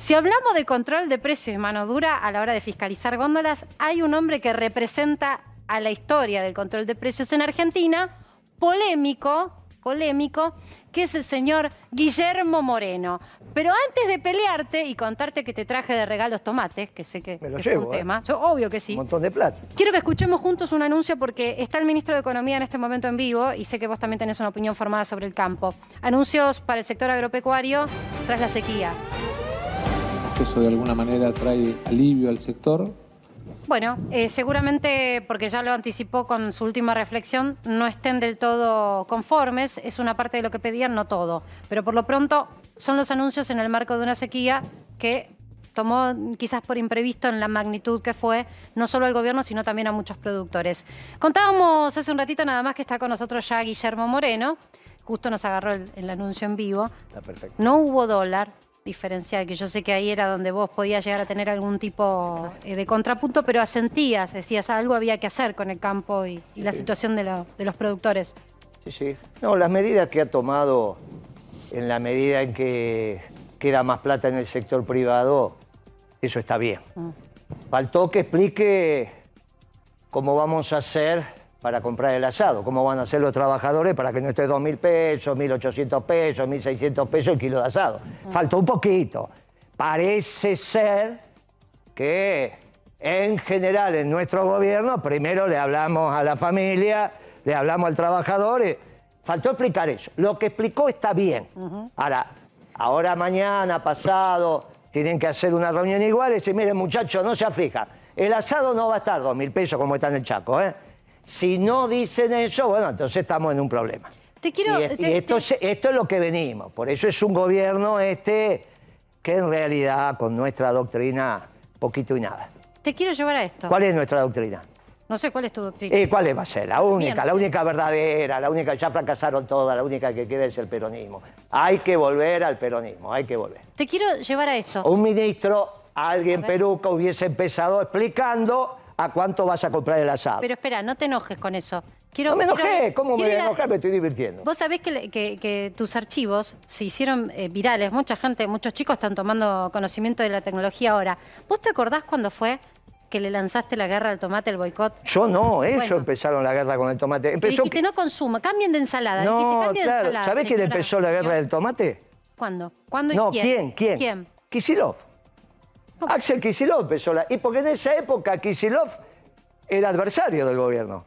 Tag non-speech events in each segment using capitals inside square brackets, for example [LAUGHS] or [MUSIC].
Si hablamos de control de precios y mano dura a la hora de fiscalizar góndolas, hay un hombre que representa a la historia del control de precios en Argentina, polémico, polémico, que es el señor Guillermo Moreno. Pero antes de pelearte y contarte que te traje de regalos tomates, que sé que, Me lo es llevo, un ¿eh? tema, yo obvio que sí. Un montón de plata. Quiero que escuchemos juntos un anuncio porque está el ministro de Economía en este momento en vivo y sé que vos también tenés una opinión formada sobre el campo. Anuncios para el sector agropecuario tras la sequía. Eso de alguna manera trae alivio al sector. Bueno, eh, seguramente, porque ya lo anticipó con su última reflexión, no estén del todo conformes. Es una parte de lo que pedían, no todo. Pero por lo pronto son los anuncios en el marco de una sequía que tomó quizás por imprevisto en la magnitud que fue, no solo al gobierno, sino también a muchos productores. Contábamos hace un ratito nada más que está con nosotros ya Guillermo Moreno. Justo nos agarró el, el anuncio en vivo. Está perfecto. No hubo dólar diferencial, que yo sé que ahí era donde vos podías llegar a tener algún tipo eh, de contrapunto, pero asentías, decías, algo había que hacer con el campo y, y la situación de, lo- de los productores. Sí, sí. No, las medidas que ha tomado en la medida en que queda más plata en el sector privado, eso está bien. Faltó que explique cómo vamos a hacer para comprar el asado, cómo van a hacer los trabajadores para que no esté 2.000 pesos, 1.800 pesos, 1.600 pesos el kilo de asado. Faltó un poquito. Parece ser que en general en nuestro gobierno primero le hablamos a la familia, le hablamos al trabajador. y faltó explicar eso. Lo que explicó está bien. Ahora, ahora mañana, pasado, tienen que hacer una reunión igual y decir, miren muchachos, no se aflijan. El asado no va a estar dos mil pesos como está en el Chaco. ¿eh? Si no dicen eso, bueno, entonces estamos en un problema. Te quiero... Y, y esto, te- es, esto es lo que venimos. Por eso es un gobierno este que en realidad con nuestra doctrina poquito y nada. te quiero llevar a esto. ¿Cuál es nuestra doctrina? No sé cuál es tu doctrina. ¿Y cuál va a ser? La única, Bien. la única verdadera, la única, ya fracasaron todas, la única que queda es el peronismo. Hay que volver al peronismo, hay que volver. Te quiero llevar a esto. Un ministro, alguien peruca, hubiese empezado explicando a cuánto vas a comprar el asado. Pero espera, no te enojes con eso. Quiero, no me quiero- enojé, ¿cómo me voy a enojar? Me estoy divirtiendo. Vos sabés que, que- que tus archivos se hicieron eh, virales. Mucha gente, muchos chicos están tomando conocimiento de la tecnología ahora. ¿Vos te acordás cuándo fue que le lanzaste la guerra al tomate, el boicot? Yo no, ellos Bueno. empezaron la guerra con el tomate. Que Empezó dijiste no consuma, cambien de ensalada. No, "Cambien de claro. ensalada, ¿Sabés quién señora". empezó la guerra del tomate? ¿Cuándo? ¿Cuándo y No, quién? ¿quién? ¿Quién? ¿Quién? Kisilov. Axel Kisilov empezó la... Y porque en esa época Kisilov era adversario del gobierno.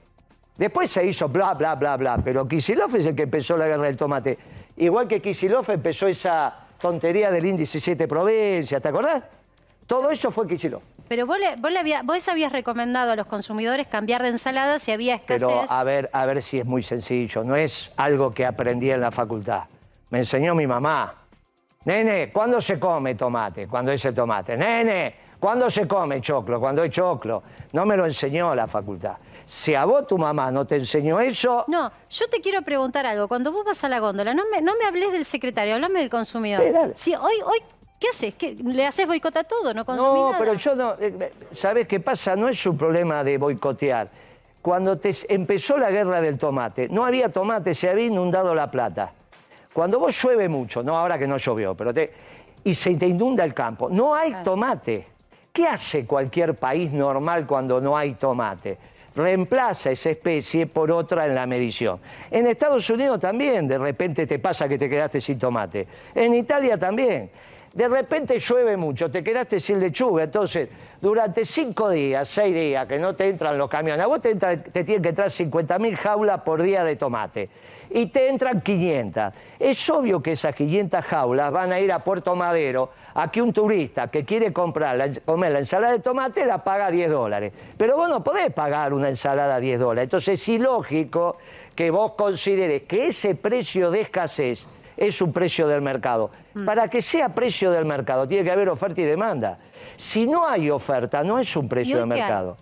Después se hizo bla, bla, bla, bla. Pero Kisilov es el que empezó la guerra del tomate. Igual que Kisilov empezó esa tontería del índice 7 provincias, ¿te acordás? Todo eso fue Kisilov. Pero vos, le- vos, le había- vos habías recomendado a los consumidores cambiar de ensalada si había escasez. Pero a ver, a ver si es muy sencillo. No es algo que aprendí en la facultad. Me enseñó mi mamá. Nene, ¿cuándo se come tomate? Cuando es el tomate. Nene, ¿cuándo se come choclo? Cuando es choclo. No me lo enseñó la facultad. Si a vos tu mamá no te enseñó eso, No, yo te quiero preguntar algo. Cuando vos vas a la góndola, no me, no me hables del secretario, hablame del consumidor. Sí, dale. Si hoy, hoy, ¿qué haces? ¿Qué, ¿Le haces boicot a todo? ¿No consumís No, nada? pero yo no. eh, ¿Sabes qué pasa? No es un problema de boicotear. Cuando te empezó la guerra del tomate, no había tomate, se había inundado la plata. Cuando vos llueve mucho, no ahora que no llovió, pero te, y se te inunda el campo, no hay tomate. ¿Qué hace cualquier país normal cuando no hay tomate? Reemplaza esa especie por otra en la medición. En Estados Unidos también, de repente te pasa que te quedaste sin tomate. En Italia también. De repente llueve mucho, te quedaste sin lechuga, entonces durante cinco días, seis días que no te entran los camiones, a vos te, entra- te tienen que entrar 50.000 jaulas por día de tomate y te entran 500. Es obvio que esas 500 jaulas van a ir a Puerto Madero a que un turista que quiere comprar la, comer la ensalada de tomate la paga 10 dólares. Pero vos no podés pagar una ensalada a 10 dólares. Entonces es ilógico que vos consideres que ese precio de escasez es un precio del mercado. Para que sea precio del mercado tiene que haber oferta y demanda. Si no hay oferta, no es un precio ¿Y de hoy qué hay? mercado.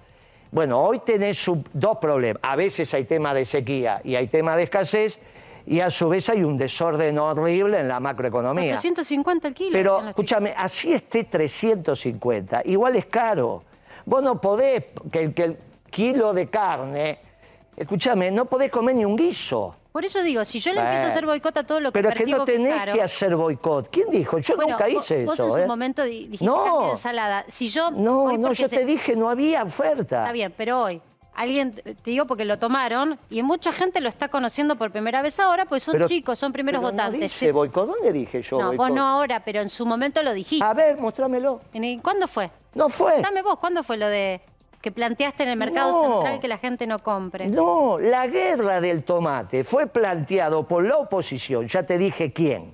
Bueno, hoy tenés dos problemas. A veces hay tema de sequía y hay tema de escasez y a su vez hay un desorden horrible en la macroeconomía. 450 el kilo. Pero escúchame, así esté 350, igual es caro. Vos no podés, que el kilo de carne, escúchame, no podés comer ni un guiso. Por eso digo, si yo le empiezo a hacer boicot a todo lo que Pero es que percibo no tenés caro- que hacer boicot. ¿Quién dijo? Yo Bueno, nunca vos- hice vos eso. en su ¿eh? momento di- dijiste No. de ensalada. Si yo No, no, yo se- te dije, no había oferta. Está bien, pero hoy alguien, te digo porque lo tomaron y mucha gente lo está conociendo por primera vez ahora, pues son Pero- chicos, son primeros pero votantes. No dije boicot. ¿Dónde dije yo no, boicot? vos no ahora, pero en su momento lo dijiste. A ver, mostrámelo. En el- ¿Cuándo fue? No fue. Dame vos, ¿cuándo fue lo de que planteaste en el mercado No. central que la gente no compre? No, la guerra del tomate fue planteado por la oposición. Ya te dije quién.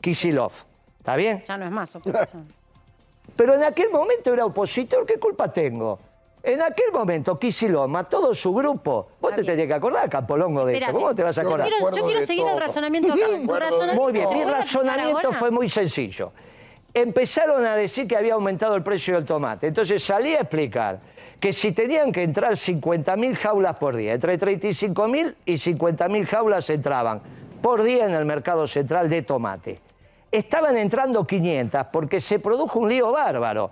Kisilov. ¿Está bien? Ya no es más oposición. [LAUGHS] Pero en aquel momento era opositor, ¿qué culpa tengo? En aquel momento Kisilov a todo su grupo. Vos Está te tenés que acordar, Capolongo, de esto. ¿Cómo te vas a Yo acordar? quiero, yo quiero seguir el razonamiento acá. De razonamiento- Muy bien, ¿se mi razonamiento fue muy sencillo. Empezaron a decir que había aumentado el precio del tomate. Entonces salí a explicar que si tenían que entrar 50.000 jaulas por día, entre 35.000 y 50.000 jaulas entraban por día en el mercado central de tomate. Estaban entrando 500 porque se produjo un lío bárbaro.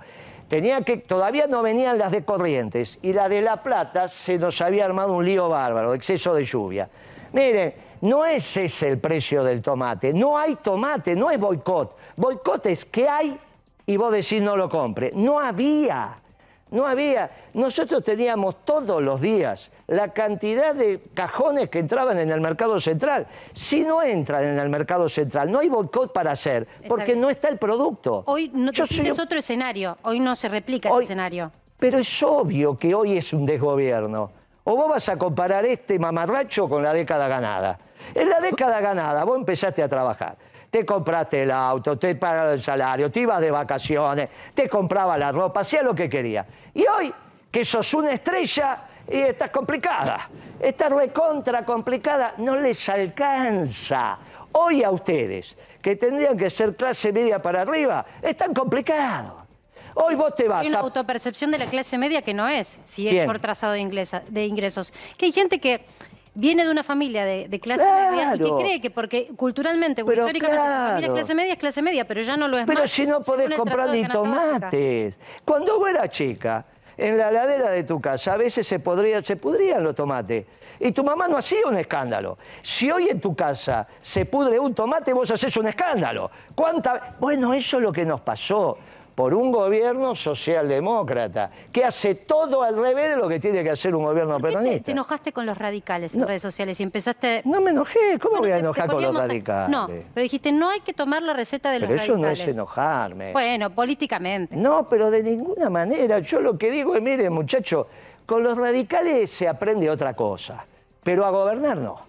Tenía que, todavía no venían las de Corrientes y la de La Plata se nos había armado un lío bárbaro, exceso de lluvia. Miren, no es ese el precio del tomate, no hay tomate, no es boicot. Boicot es que hay y vos decís no lo compre. No había, no había. Nosotros teníamos todos los días la cantidad de cajones que entraban en el mercado central. Si no entran en el mercado central, no hay boicot para hacer, porque bien. no está el producto. Hoy no soy- es otro escenario. Hoy no se replica Hoy- ese escenario. Pero es obvio que hoy es un desgobierno. O vos vas a comparar este mamarracho con la década ganada. En la década ganada vos empezaste a trabajar. Te compraste el auto, te pagaron el salario, te ibas de vacaciones, te compraba la ropa, hacías lo que querías. Y hoy, que sos una estrella y estás complicada, estás recontra complicada, no les alcanza. Hoy a ustedes, que tendrían que ser clase media para arriba, están complicados. Hoy vos te vas Hay una a... autopercepción de la clase media que no es, si es por trazado de, inglesa- de ingresos. Que hay gente que viene de una familia de, de clase Claro. media y que cree que porque culturalmente o históricamente su familia claro. clase media, es clase media, pero ya no lo es Pero más. si no podés comprar ni tomates. Cuando vos eras chica, en la heladera de tu casa a veces se, podría, se pudrían los tomates. Y tu mamá no hacía un escándalo. Si hoy en tu casa se pudre un tomate, vos haces un escándalo. ¿Cuánta? Bueno, eso es lo que nos pasó por un gobierno socialdemócrata, que hace todo al revés de lo que tiene que hacer un gobierno ¿Por qué peronista. te enojaste con los radicales en No. redes sociales y empezaste... No me enojé, ¿cómo Bueno, voy a enojar con los poníamos a- radicales? No, pero dijiste, no hay que tomar la receta de los Pero eso no radicales. es enojarme. Bueno, políticamente. No, pero de ninguna manera. Yo lo que digo es, mire, muchacho, con los radicales se aprende otra cosa, pero a gobernar no.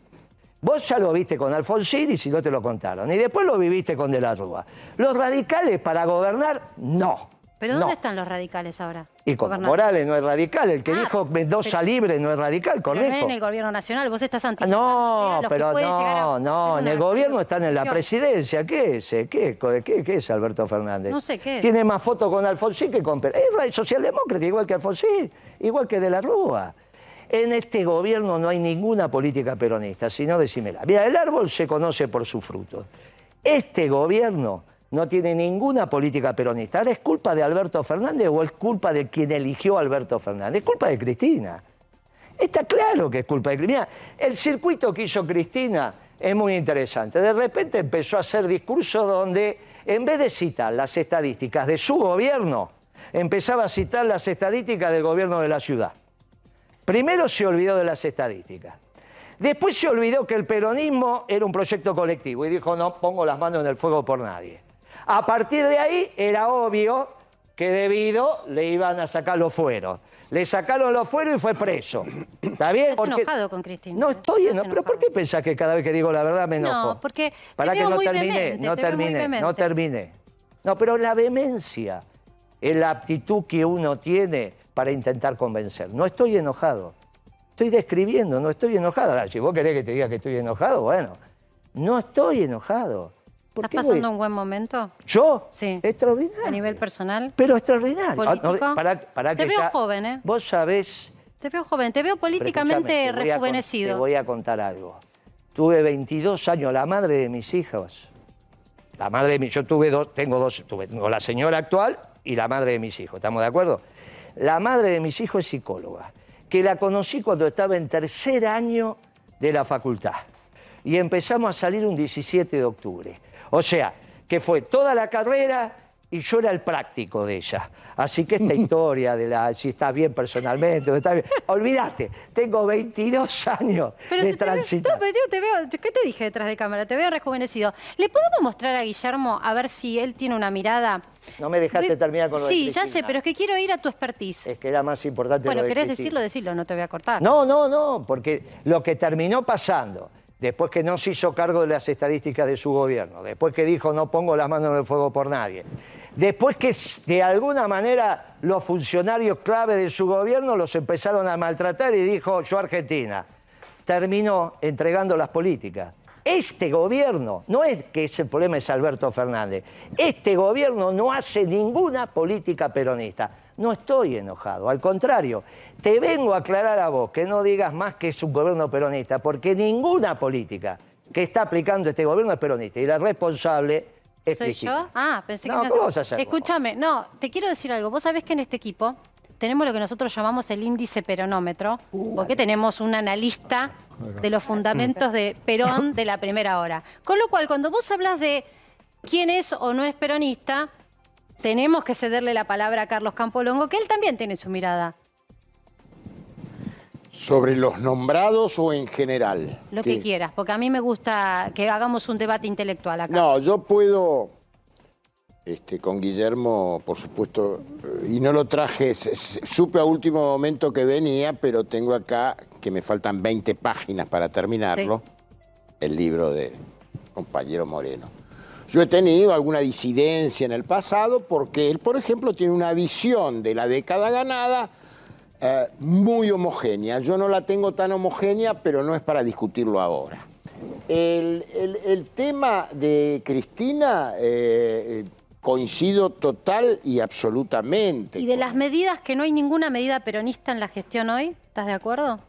Vos ya lo viste con Alfonsín y si no te lo contaron. Y después lo viviste con De la Rúa. Los radicales para gobernar, no. ¿Pero no. dónde están los radicales ahora? Y Gobernando. Morales no es radical, el que Ah, dijo Mendoza pero- libre no es radical, Pero no en el gobierno nacional, vos estás Ah, anticipando No, los pero a no, no, en el gobierno están en la presidencia. ¿Qué es? eh? ¿Qué, qué, qué es Alberto Fernández? No sé, ¿qué es? Tiene más fotos con Alfonsín que con. Es socialdemócrata, igual que Alfonsín, igual que De la Rúa. En este gobierno no hay ninguna política peronista, sino decímela. Mira, el árbol se conoce por sus frutos. Este gobierno no tiene ninguna política peronista. Es culpa de Alberto Fernández o es culpa de quien eligió a Alberto Fernández. Es culpa de Cristina. Está claro que es culpa de Cristina. El circuito que hizo Cristina es muy interesante. De repente empezó a hacer discursos donde, en vez de citar las estadísticas de su gobierno, empezaba a citar las estadísticas del gobierno de la ciudad. Primero se olvidó de las estadísticas. Después se olvidó que el peronismo era un proyecto colectivo y dijo, no pongo las manos en el fuego por nadie. A partir de ahí era obvio que debido le iban a sacar los fueros. Le sacaron los fueros y fue preso. ¿Está bien? Estás enojado con Cristina. No estoy enojado. ¿Pero por qué pensás que cada vez que digo la verdad me No, enojo? porque te Para que no vehemente, no te veo muy terminé, no terminé. No, pero la vehemencia es la aptitud que uno tiene para intentar convencer. No estoy enojado. Estoy describiendo, no estoy enojado. Ahora, si vos querés que te diga que estoy enojado, bueno, no estoy enojado. ¿Por ¿Estás voy- pasando un buen momento ¿Yo? Sí. Extraordinario. a nivel personal? Pero extraordinario. Ah, ¿Político? no, pará- pará Te que veo ya- joven, ¿eh? Vos sabés... Te veo joven, te veo políticamente te voy a con- rejuvenecido. Te voy a contar algo. Tuve 22 años, la madre de mis hijas. La madre de mis... Yo tuve dos, tengo dos, tuve, tengo la señora actual y la madre de mis hijos, ¿estamos de acuerdo? La madre de mis hijos es psicóloga, que la conocí cuando estaba en tercer año de la facultad. y empezamos a salir un 17 de octubre. O sea, que fue toda la carrera y yo era el práctico de ella. Así que esta [LAUGHS] historia de la si estás bien personalmente, o estás bien, olvídate, tengo 22 años Pero de no, pero yo te veo, ¿qué te dije detrás de cámara? Te veo rejuvenecido. ¿Le podemos mostrar a Guillermo a ver si él tiene una mirada? No me dejaste de- terminar con lo de Sí, ya sé, pero es que quiero ir a tu expertise. Es que era más importante bueno, lo de ¿querés Cristina. decirlo? Decirlo, no te voy a cortar. No, no, no, porque lo que terminó pasando, después que no se hizo cargo de las estadísticas de su gobierno, después que dijo no pongo las manos en el fuego por nadie, después que de alguna manera los funcionarios clave de su gobierno los empezaron a maltratar y dijo yo Argentina, terminó entregando las políticas. Este gobierno, no es que ese problema es Alberto Fernández, este gobierno no hace ninguna política peronista. No estoy enojado, al contrario, te vengo a aclarar a vos que no digas más que es un gobierno peronista, porque ninguna política que está aplicando este gobierno es peronista y la responsable es ¿Soy Cristina. yo? Ah, pensé No, que me ¿cómo hacías- vas a hacer vos? Escúchame, no, te quiero decir algo. Vos sabés que en este equipo tenemos lo que nosotros llamamos el índice peronómetro, porque tenemos un analista de los fundamentos de [LAUGHS] Perón de la primera hora. Con lo cual, cuando vos hablas de quién es o no es peronista, tenemos que cederle la palabra a Carlos Campolongo, que él también tiene su mirada. ¿Sobre los nombrados o en general? Lo que quieras, porque a mí me gusta que hagamos un debate intelectual acá. No, yo puedo, este, con Guillermo, por supuesto, y no lo traje, supe a último momento que venía, pero tengo acá que me faltan 20 páginas para terminarlo, el libro de compañero Moreno. Yo he tenido alguna disidencia en el pasado porque él, por ejemplo, tiene una visión de la década ganada eh, muy homogénea. Yo no la tengo tan homogénea, pero no es para discutirlo ahora. El, el- el tema de Cristina eh, coincido total y absolutamente. Y de con- las medidas, que no hay ninguna medida peronista en la gestión hoy, ¿estás de acuerdo?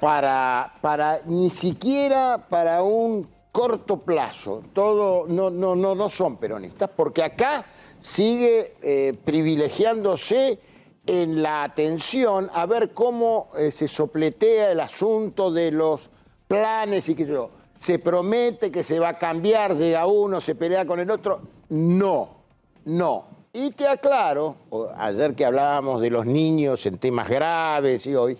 para, para ni siquiera para un corto plazo. Todo no, no, no, no son peronistas, porque acá sigue eh, privilegiándose en la atención a ver cómo eh, se sopletea el asunto de los planes y que yo. Se promete que se va a cambiar, llega uno, se pelea con el otro. No, no. Y te aclaro, ayer que hablábamos de los niños en temas graves y hoy,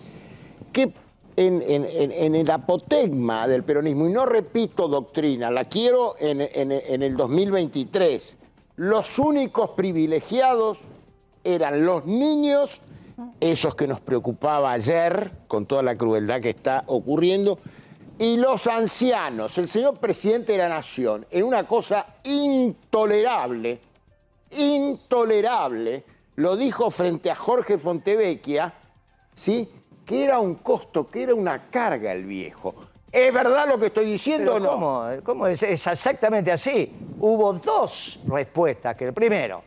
que en, el apotegma del peronismo, y no repito doctrina, la quiero en- en el 2023, los únicos privilegiados eran los niños, esos que nos preocupaba ayer, con toda la crueldad que está ocurriendo, y los ancianos, el señor presidente de la Nación, en una cosa intolerable, intolerable, lo dijo frente a Jorge Fontevecchia, ¿sí? Que era un costo, que era una carga el viejo. ¿Es verdad lo que estoy diciendo o no? ¿Cómo, ¿Cómo es? Es exactamente así. Hubo dos respuestas. Que el primero,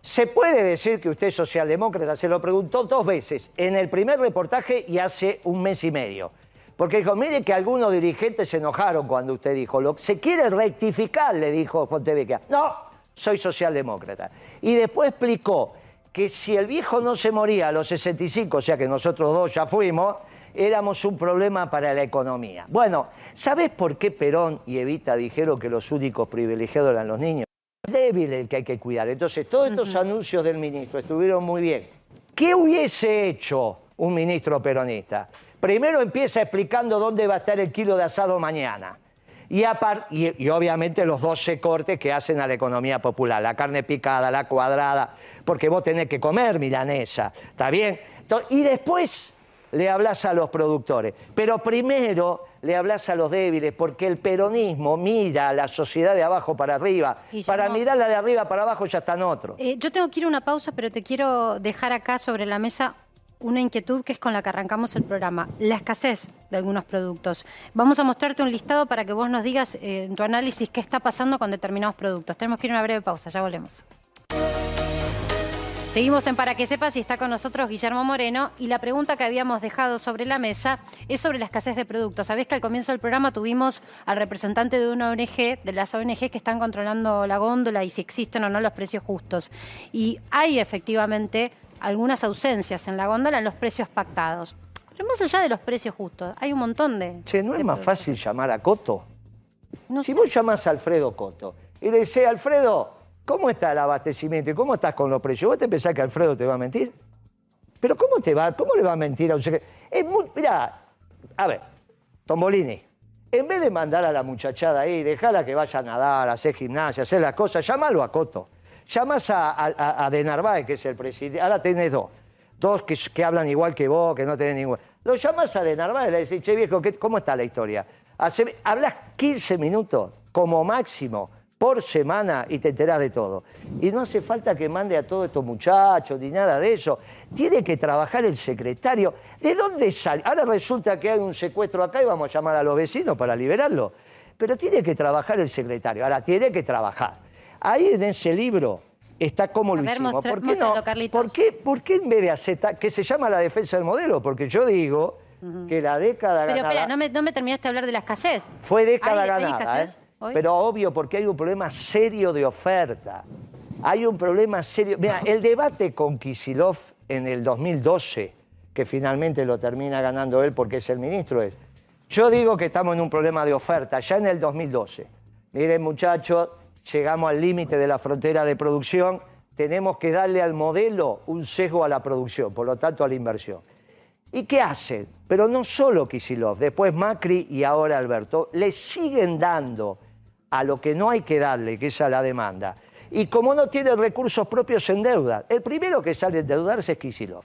¿se puede decir que usted es socialdemócrata? Se lo preguntó dos veces, en el primer reportaje y hace un mes y medio. Porque dijo, mire que algunos dirigentes se enojaron cuando usted dijo, lo, se quiere rectificar, le dijo Fontevecchia. No, soy socialdemócrata. Y después explicó que si el viejo no se moría a los 65, o sea que nosotros dos ya fuimos, éramos un problema para la economía. Bueno, ¿sabés por qué Perón y Evita dijeron que los únicos privilegiados eran los niños? débil el que hay que cuidar. Entonces, todos estos anuncios del ministro estuvieron muy bien. ¿Qué hubiese hecho un ministro peronista? Primero empieza explicando dónde va a estar el kilo de asado mañana. Y, y, y obviamente los 12 cortes que hacen a la economía popular, la carne picada, la cuadrada, porque vos tenés que comer milanesa, ¿está bien? Y después le hablas a los productores, pero primero le hablas a los débiles, porque el peronismo mira a la sociedad de abajo para arriba. Para mirarla de arriba para abajo ya están otros. Eh, yo tengo que ir a una pausa, pero te quiero dejar acá sobre la mesa una inquietud que es con la que arrancamos el programa, la escasez de algunos productos. Vamos a mostrarte un listado para que vos nos digas eh, en tu análisis qué está pasando con determinados productos. Tenemos que ir a una breve pausa, ya volvemos. Seguimos en Para que sepas y está con nosotros Guillermo Moreno y la pregunta que habíamos dejado sobre la mesa es sobre la escasez de productos. Sabés que al comienzo del programa tuvimos al representante de una ONG, de las ONG que están controlando la góndola y si existen o no los precios justos. Y hay efectivamente algunas ausencias en la góndola en los precios pactados. Pero más allá de los precios justos, hay un montón de... Che, ¿no es de más productos. fácil llamar a Coto? No si sé. vos llamás a Alfredo Coto y le decís, Alfredo, ¿cómo está el abastecimiento y cómo estás con los precios? ¿Vos te pensás que Alfredo te va a mentir? ¿Pero cómo te va? ¿Cómo le va a mentir a un secretario? Es muy... Mirá, a ver, Tombolini, en vez de mandar a la muchachada ahí, dejarla que vaya a nadar, a hacer gimnasia, a hacer las cosas, llamalo a Coto. Llamás a, De Narváez, que es el presidente. Ahora tenés dos. Dos que, hablan igual que vos, que no tenés ningún. Lo llamás a De Narváez le decís, che viejo, ¿qué- ¿cómo está la historia? Hace- hablas 15 minutos, como máximo, por semana y te enterás de todo. Y no hace falta que mande a todos estos muchachos ni nada de eso. Tiene que trabajar el secretario. ¿De dónde sale? Ahora resulta que hay un secuestro acá y vamos a llamar a los vecinos para liberarlo. Pero tiene que trabajar el secretario. Ahora, tiene que trabajar. Ahí en ese libro está cómo lo ver, hicimos. mostra- ¿Por qué, no? ¿Por, qué, por qué en vez de hacer que se llama la defensa del modelo? Porque yo digo que la década Pero ganada espera, no me, no me terminaste de hablar de la escasez. fue década ¿Hay- hay ganada. ¿eh? Pero obvio, porque hay un problema serio de oferta. Hay un problema serio. Mira, el debate con Kisilov en el 2012, que finalmente lo termina ganando él porque es el ministro, es. Yo digo que estamos en un problema de oferta, ya en el 2012. Miren, muchachos, llegamos al límite de la frontera de producción, tenemos que darle al modelo un sesgo a la producción, por lo tanto a la inversión. ¿Y qué hacen? Pero no solo Kisilov, después Macri y ahora Alberto, le siguen dando a lo que no hay que darle, que es a la demanda. Y como no tiene recursos propios, se endeuda. El primero que sale a endeudarse es Kisilov.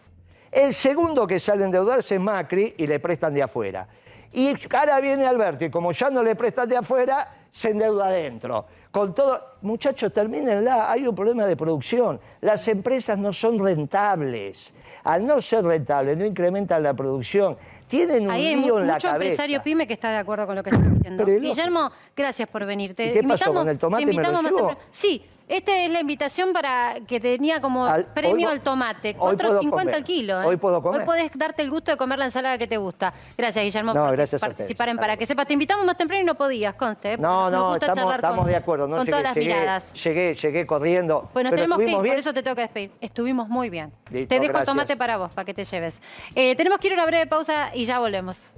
El segundo que sale a endeudarse es Macri y le prestan de afuera. Y ahora viene Alberto y como ya no le prestan de afuera, se endeuda adentro. Con todo, muchachos, termínenla, hay un problema de producción. Las empresas no son rentables. Al no ser rentables, no incrementan la producción. Tienen un Ahí hay lío mu- en la mucho cabeza. empresario pyme que está de acuerdo con lo que estás diciendo. Pero. Guillermo, gracias por venir. Te ¿Y qué pasó, invitamos- con el tomate te me lo invitamos más. Sí, esta es la invitación para que tenía como Al- premio al tomate. hoy puedo 4.50 comer. al kilo. ¿eh? Hoy puedo comer. Hoy podés darte el gusto de comer la ensalada que te gusta. Gracias, Guillermo, No, por gracias participar en Para que sepas. Te invitamos más temprano y no podías, conste. ¿eh? No, no, estamos, con- de acuerdo. No con llegué, todas las llegué, miradas. Llegué, llegué corriendo. Bueno, tenemos que ir, estuvimos por bien. eso te tengo que despedir. Estuvimos muy bien. Listo, te dejo el tomate para vos, para que te lleves. Eh, tenemos que ir a una breve pausa y ya volvemos.